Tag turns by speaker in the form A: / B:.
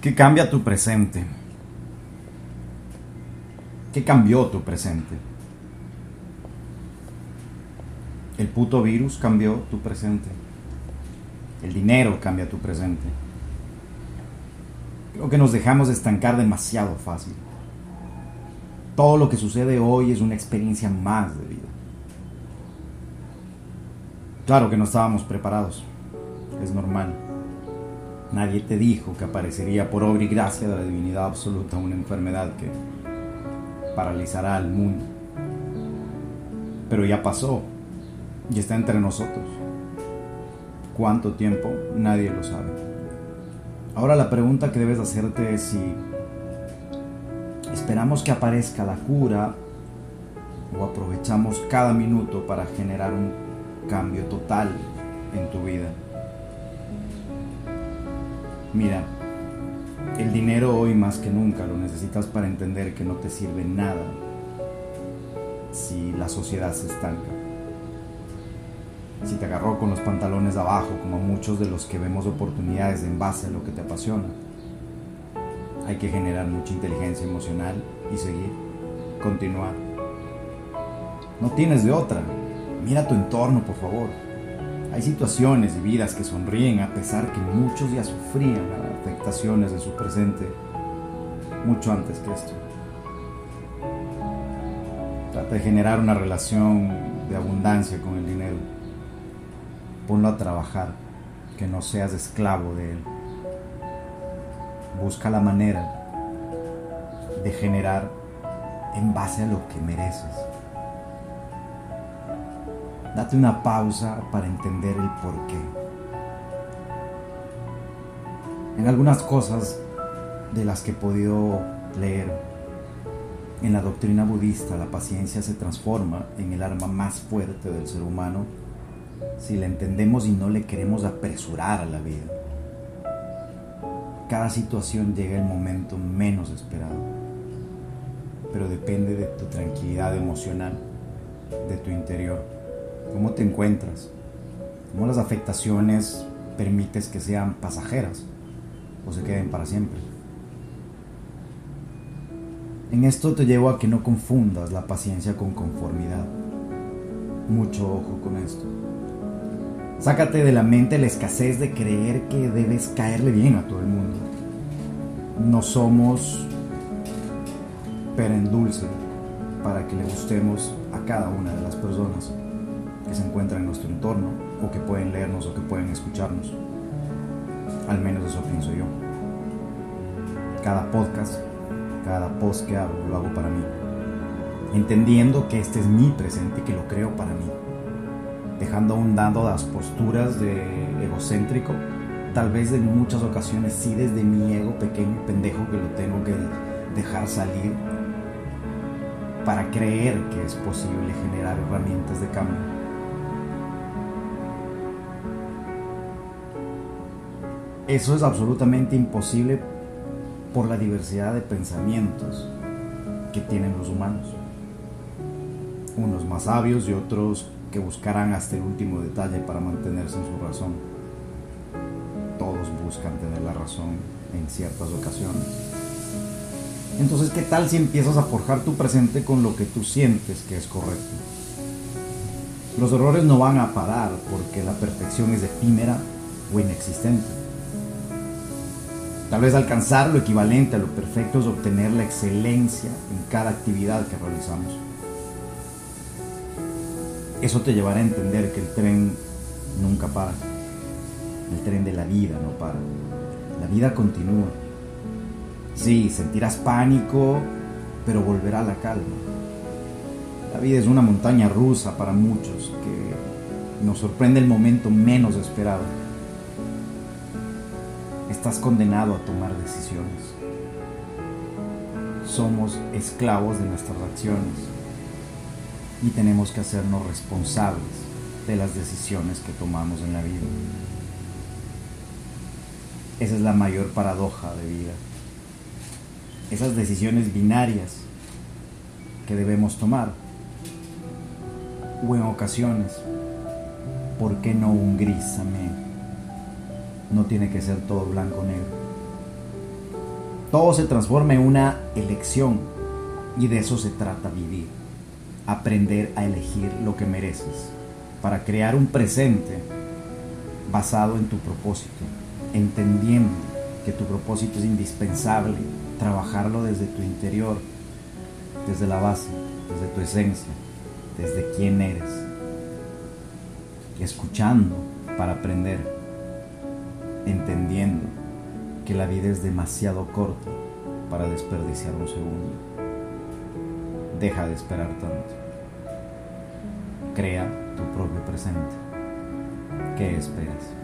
A: ¿Qué cambia tu presente? ¿Qué cambió tu presente? El puto virus cambió tu presente. El dinero cambia tu presente. Creo que nos dejamos estancar demasiado fácil. Todo lo que sucede hoy es una experiencia más de vida. Claro que no estábamos preparados. Es normal. Nadie te dijo que aparecería por obra y gracia de la divinidad absoluta una enfermedad que paralizará al mundo. Pero ya pasó y está entre nosotros. ¿Cuánto tiempo? Nadie lo sabe. Ahora la pregunta que debes hacerte es si esperamos que aparezca la cura o aprovechamos cada minuto para generar un cambio total en tu vida. Mira, el dinero hoy más que nunca lo necesitas para entender que no te sirve nada si la sociedad se estanca. Si te agarró con los pantalones abajo, como muchos de los que vemos oportunidades en base a lo que te apasiona. Hay que generar mucha inteligencia emocional y seguir, continuar. No tienes de otra. Mira tu entorno, por favor. Hay situaciones y vidas que sonríen a pesar que muchos ya sufrían afectaciones de su presente mucho antes que esto. Trata de generar una relación de abundancia con el dinero. Ponlo a trabajar, que no seas esclavo de él. Busca la manera de generar en base a lo que mereces. Date una pausa para entender el porqué. En algunas cosas de las que he podido leer, en la doctrina budista la paciencia se transforma en el arma más fuerte del ser humano si la entendemos y no le queremos apresurar a la vida. Cada situación llega el momento menos esperado, pero depende de tu tranquilidad emocional, de tu interior. ¿Cómo te encuentras? ¿Cómo las afectaciones permites que sean pasajeras o se queden para siempre? En esto te llevo a que no confundas la paciencia con conformidad. Mucho ojo con esto. Sácate de la mente la escasez de creer que debes caerle bien a todo el mundo. No somos dulce para que le gustemos a cada una de las personas que se encuentran en nuestro entorno o que pueden leernos o que pueden escucharnos. Al menos eso pienso yo. Cada podcast, cada post que hago, lo hago para mí. Entendiendo que este es mi presente y que lo creo para mí. Dejando a un lado las posturas de egocéntrico, tal vez en muchas ocasiones sí desde mi ego pequeño pendejo que lo tengo que dejar salir para creer que es posible generar herramientas de cambio. Eso es absolutamente imposible por la diversidad de pensamientos que tienen los humanos. Unos más sabios y otros que buscarán hasta el último detalle para mantenerse en su razón. Todos buscan tener la razón en ciertas ocasiones. Entonces, ¿qué tal si empiezas a forjar tu presente con lo que tú sientes que es correcto? Los errores no van a parar porque la perfección es efímera o inexistente. Tal vez alcanzar lo equivalente a lo perfecto es obtener la excelencia en cada actividad que realizamos. Eso te llevará a entender que el tren nunca para. El tren de la vida no para. La vida continúa. Sí, sentirás pánico, pero volverá la calma. La vida es una montaña rusa para muchos que nos sorprende el momento menos esperado estás condenado a tomar decisiones. Somos esclavos de nuestras acciones y tenemos que hacernos responsables de las decisiones que tomamos en la vida. Esa es la mayor paradoja de vida. Esas decisiones binarias que debemos tomar. O en ocasiones, ¿por qué no un gris amén? No tiene que ser todo blanco o negro. Todo se transforma en una elección y de eso se trata vivir. Aprender a elegir lo que mereces para crear un presente basado en tu propósito, entendiendo que tu propósito es indispensable, trabajarlo desde tu interior, desde la base, desde tu esencia, desde quién eres, escuchando para aprender, entendiendo que la vida es demasiado corta para desperdiciar un segundo. Deja de esperar tanto. Crea tu propio presente. ¿Qué esperas?